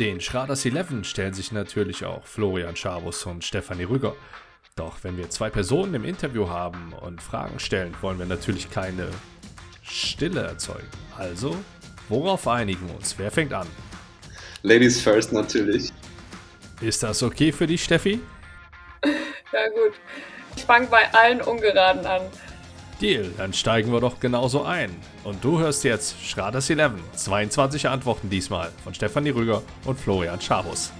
Den Schraders 11 stellen sich natürlich auch Florian Schabus und Stefanie Rüger. Doch wenn wir zwei Personen im Interview haben und Fragen stellen, wollen wir natürlich keine Stille erzeugen. Also, worauf einigen wir uns? Wer fängt an? Ladies first natürlich. Ist das okay für dich, Steffi? Ja gut. Ich fange bei allen Ungeraden an. Deal, dann steigen wir doch genauso ein. Und du hörst jetzt Schraders 11, 22 Antworten diesmal von Stefanie Rüger und Florian Schabus.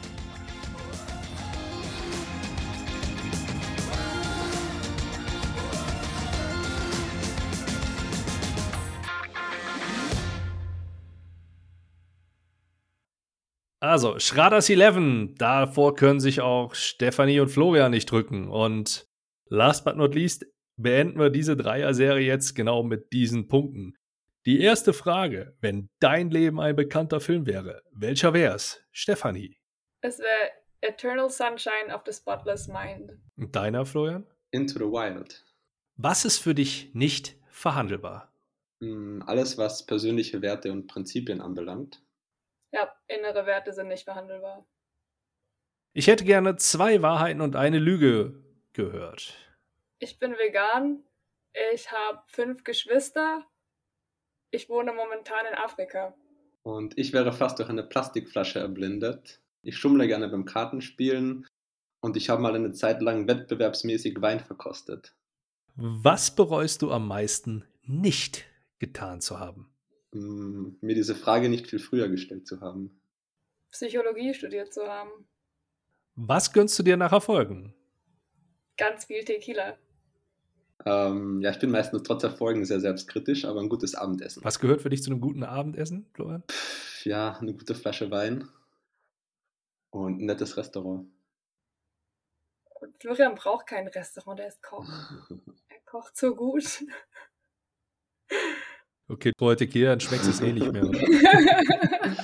Also, Schraders 11, davor können sich auch Stefanie und Florian nicht drücken. Und last but not least, beenden wir diese Dreier-Serie jetzt genau mit diesen Punkten. Die erste Frage, wenn dein Leben ein bekannter Film wäre, welcher wär's? Stefanie. Es wäre Eternal Sunshine of the Spotless Mind. Und deiner, Florian? Into the Wild. Was ist für dich nicht verhandelbar? Hm, alles, was persönliche Werte und Prinzipien anbelangt. Ja, innere Werte sind nicht verhandelbar. Ich hätte gerne zwei Wahrheiten und eine Lüge gehört. Ich bin vegan. Ich habe fünf Geschwister. Ich wohne momentan in Afrika. Und ich wäre fast durch eine Plastikflasche erblindet. Ich schummle gerne beim Kartenspielen und ich habe mal eine Zeit lang wettbewerbsmäßig Wein verkostet. Was bereust du am meisten nicht getan zu haben? Hm, mir diese Frage nicht viel früher gestellt zu haben. Psychologie studiert zu haben. Was gönnst du dir nach Erfolgen? Ganz viel Tequila. Ähm, ja, ich bin meistens trotz Erfolgen sehr selbstkritisch, aber ein gutes Abendessen. Was gehört für dich zu einem guten Abendessen, Florian? Pff, ja, eine gute Flasche Wein und ein nettes Restaurant. Florian braucht kein Restaurant, der ist Koch. er kocht so gut. Okay, heute dann schmeckt es eh nicht mehr, oder?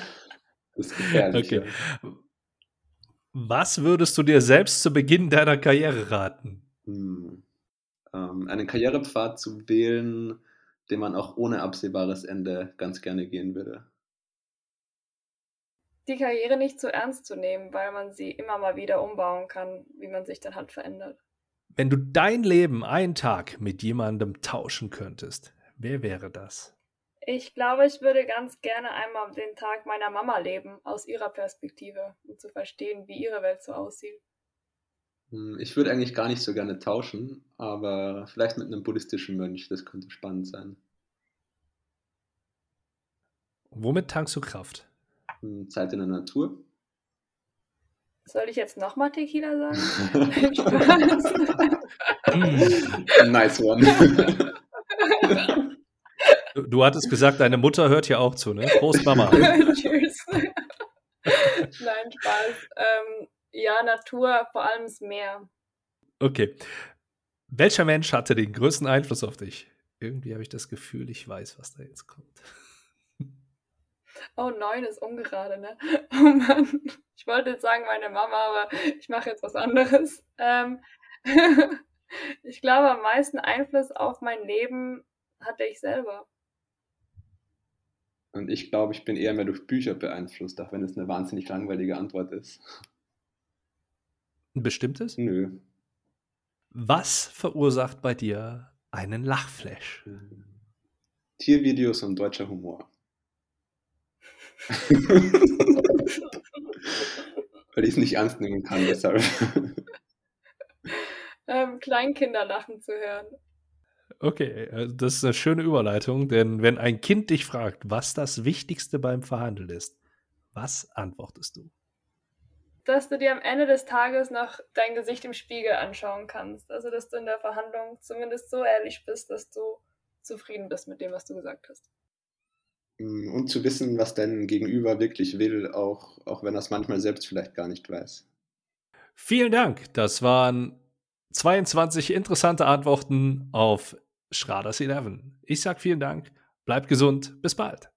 das ist gefährlich. Okay. Ja. Was würdest du dir selbst zu Beginn deiner Karriere raten? Hm. Ähm, einen Karrierepfad zu wählen, den man auch ohne absehbares Ende ganz gerne gehen würde. Die Karriere nicht zu ernst zu nehmen, weil man sie immer mal wieder umbauen kann, wie man sich dann halt verändert. Wenn du dein Leben einen Tag mit jemandem tauschen könntest, wer wäre das? Ich glaube, ich würde ganz gerne einmal den Tag meiner Mama leben, aus ihrer Perspektive, um zu verstehen, wie ihre Welt so aussieht. Hm, Ich würde eigentlich gar nicht so gerne tauschen, aber vielleicht mit einem buddhistischen Mönch, das könnte spannend sein. Womit tankst du Kraft? Hm, Zeit in der Natur. Soll ich jetzt nochmal Tequila sagen? Nice one. Du, du hattest gesagt, deine Mutter hört ja auch zu, ne? Prost, Mama. Tschüss. Nein, Spaß. Ähm, ja, Natur, vor allem das Meer. Okay. Welcher Mensch hatte den größten Einfluss auf dich? Irgendwie habe ich das Gefühl, ich weiß, was da jetzt kommt. Oh, neun ist ungerade, ne? Oh Mann. Ich wollte jetzt sagen meine Mama, aber ich mache jetzt was anderes. Ähm, ich glaube, am meisten Einfluss auf mein Leben hatte ich selber. Und ich glaube, ich bin eher mehr durch Bücher beeinflusst, auch wenn es eine wahnsinnig langweilige Antwort ist. Ein bestimmtes? Nö. Was verursacht bei dir einen Lachflash? Tiervideos und deutscher Humor. Weil ich es nicht ernst nehmen kann, deshalb. Ähm, Kleinkinder lachen zu hören. Okay, also das ist eine schöne Überleitung, denn wenn ein Kind dich fragt, was das Wichtigste beim Verhandeln ist, was antwortest du? Dass du dir am Ende des Tages noch dein Gesicht im Spiegel anschauen kannst. Also, dass du in der Verhandlung zumindest so ehrlich bist, dass du zufrieden bist mit dem, was du gesagt hast. Und zu wissen, was dein Gegenüber wirklich will, auch, auch wenn er es manchmal selbst vielleicht gar nicht weiß. Vielen Dank. Das waren 22 interessante Antworten auf Schraders 11. Ich sag vielen Dank, bleibt gesund, bis bald.